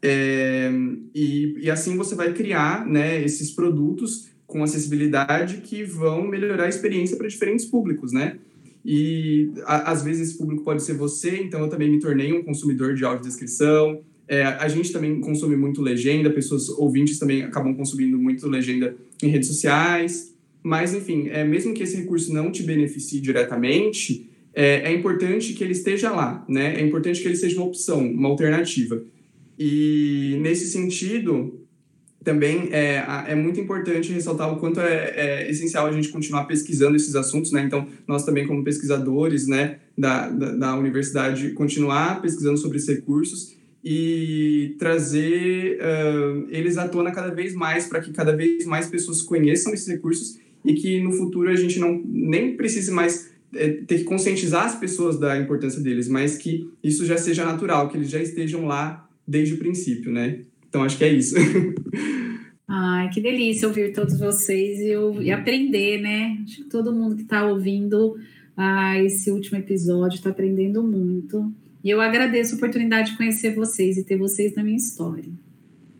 é, e, e assim você vai criar né, esses produtos com acessibilidade que vão melhorar a experiência para diferentes públicos, né? E a, às vezes esse público pode ser você, então eu também me tornei um consumidor de audiodescrição. É, a gente também consome muito legenda, pessoas ouvintes também acabam consumindo muito legenda em redes sociais. Mas, enfim, é, mesmo que esse recurso não te beneficie diretamente, é, é importante que ele esteja lá, né? É importante que ele seja uma opção, uma alternativa. E, nesse sentido, também é, é muito importante ressaltar o quanto é, é, essencial a gente continuar pesquisando esses assuntos, né? Então, nós também, como pesquisadores, né, da, da, da universidade, continuar pesquisando sobre esses recursos e trazer uh, eles à tona cada vez mais, para que cada vez mais pessoas conheçam esses recursos e que no futuro a gente não nem precise mais é, ter que conscientizar as pessoas da importância deles, mas que isso já seja natural, que eles já estejam lá desde o princípio, né? Então acho que é isso. [LAUGHS] Ai, que delícia ouvir todos vocês e, e aprender, né? Acho que todo mundo que está ouvindo ah, esse último episódio está aprendendo muito. E eu agradeço a oportunidade de conhecer vocês e ter vocês na minha história.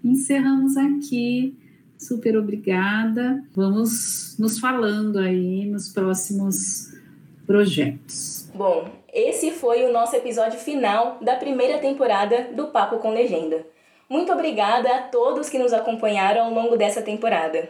Encerramos aqui. Super obrigada. Vamos nos falando aí nos próximos projetos. Bom, esse foi o nosso episódio final da primeira temporada do Papo com Legenda. Muito obrigada a todos que nos acompanharam ao longo dessa temporada.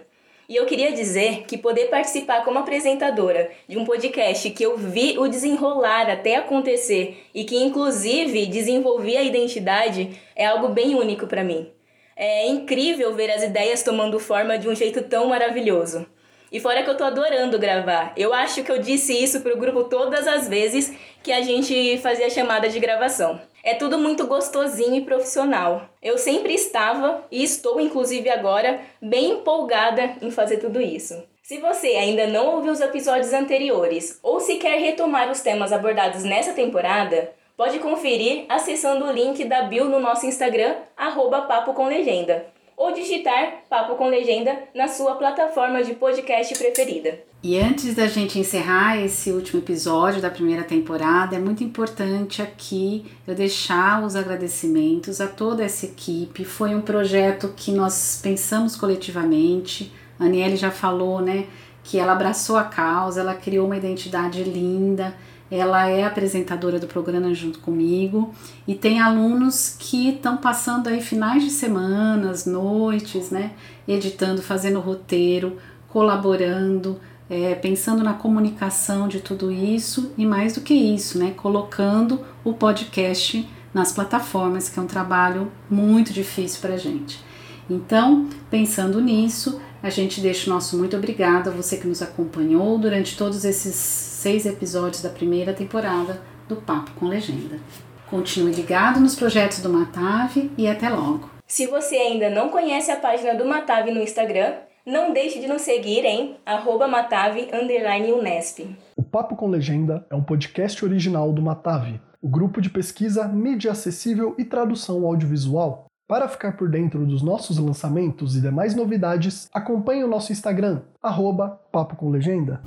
E eu queria dizer que poder participar como apresentadora de um podcast que eu vi o desenrolar até acontecer e que inclusive desenvolvi a identidade é algo bem único para mim. É incrível ver as ideias tomando forma de um jeito tão maravilhoso. E fora que eu tô adorando gravar. Eu acho que eu disse isso pro grupo todas as vezes que a gente fazia chamada de gravação. É tudo muito gostosinho e profissional. Eu sempre estava, e estou inclusive agora, bem empolgada em fazer tudo isso. Se você ainda não ouviu os episódios anteriores ou se quer retomar os temas abordados nessa temporada, pode conferir acessando o link da bio no nosso Instagram, arroba Papo com Legenda ou digitar Papo com Legenda na sua plataforma de podcast preferida. E antes da gente encerrar esse último episódio da primeira temporada, é muito importante aqui eu deixar os agradecimentos a toda essa equipe. Foi um projeto que nós pensamos coletivamente. A Aniele já falou, né, que ela abraçou a causa, ela criou uma identidade linda ela é apresentadora do programa junto comigo e tem alunos que estão passando aí finais de semanas, noites, né, editando, fazendo roteiro, colaborando, é, pensando na comunicação de tudo isso e mais do que isso, né, colocando o podcast nas plataformas, que é um trabalho muito difícil para gente. Então, pensando nisso, a gente deixa o nosso muito obrigado a você que nos acompanhou durante todos esses seis episódios da primeira temporada do Papo com Legenda. Continue ligado nos projetos do Matave e até logo. Se você ainda não conhece a página do Matave no Instagram, não deixe de nos seguir em matave_unesp. O Papo com Legenda é um podcast original do Matave, o grupo de pesquisa mídia acessível e tradução audiovisual para ficar por dentro dos nossos lançamentos e demais novidades, acompanhe o nosso Instagram, arroba Papo com Legenda.